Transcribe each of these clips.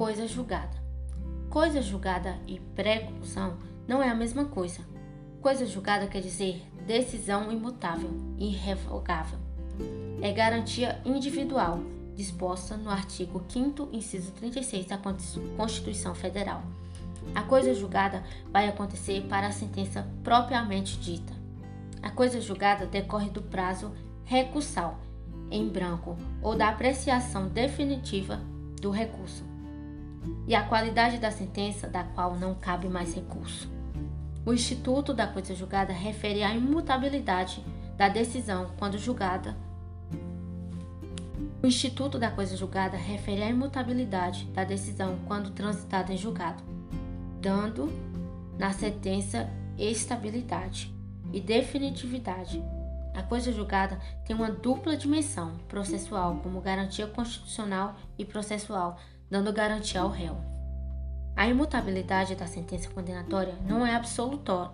coisa julgada. Coisa julgada e preclusão não é a mesma coisa. Coisa julgada quer dizer decisão imutável, irrevogável. É garantia individual, disposta no artigo 5 inciso 36 da Constituição Federal. A coisa julgada vai acontecer para a sentença propriamente dita. A coisa julgada decorre do prazo recursal, em branco, ou da apreciação definitiva do recurso, e a qualidade da sentença da qual não cabe mais recurso. O Instituto da Coisa Julgada refere à imutabilidade da decisão quando julgada. O Instituto da Coisa Julgada refere à imutabilidade da decisão quando transitada em julgado, dando na sentença estabilidade e definitividade. A coisa julgada tem uma dupla dimensão processual, como garantia constitucional e processual, dando garantia ao réu. A imutabilidade da sentença condenatória não é absolutória.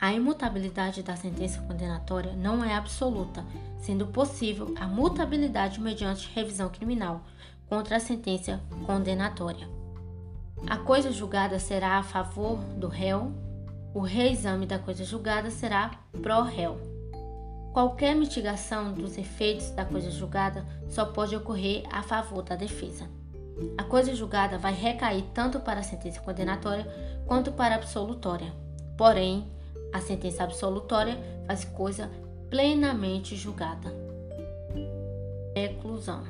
A imutabilidade da sentença condenatória não é absoluta, sendo possível a mutabilidade mediante revisão criminal contra a sentença condenatória. A coisa julgada será a favor do réu, o reexame da coisa julgada será pró-réu. Qualquer mitigação dos efeitos da coisa julgada só pode ocorrer a favor da defesa. A coisa julgada vai recair tanto para a sentença condenatória quanto para a absolutória. Porém, a sentença absolutória faz coisa plenamente julgada. Preclusão.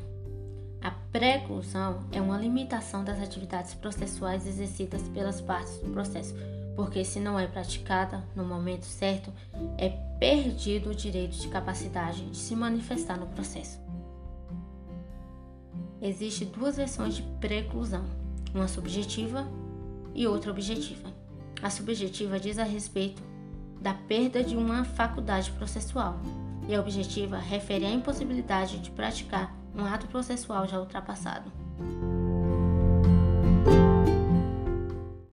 A preclusão é uma limitação das atividades processuais exercidas pelas partes do processo, porque se não é praticada no momento certo, é perdido o direito de capacidade de se manifestar no processo. Existem duas versões de preclusão, uma subjetiva e outra objetiva. A subjetiva diz a respeito da perda de uma faculdade processual e a objetiva refere à impossibilidade de praticar um ato processual já ultrapassado.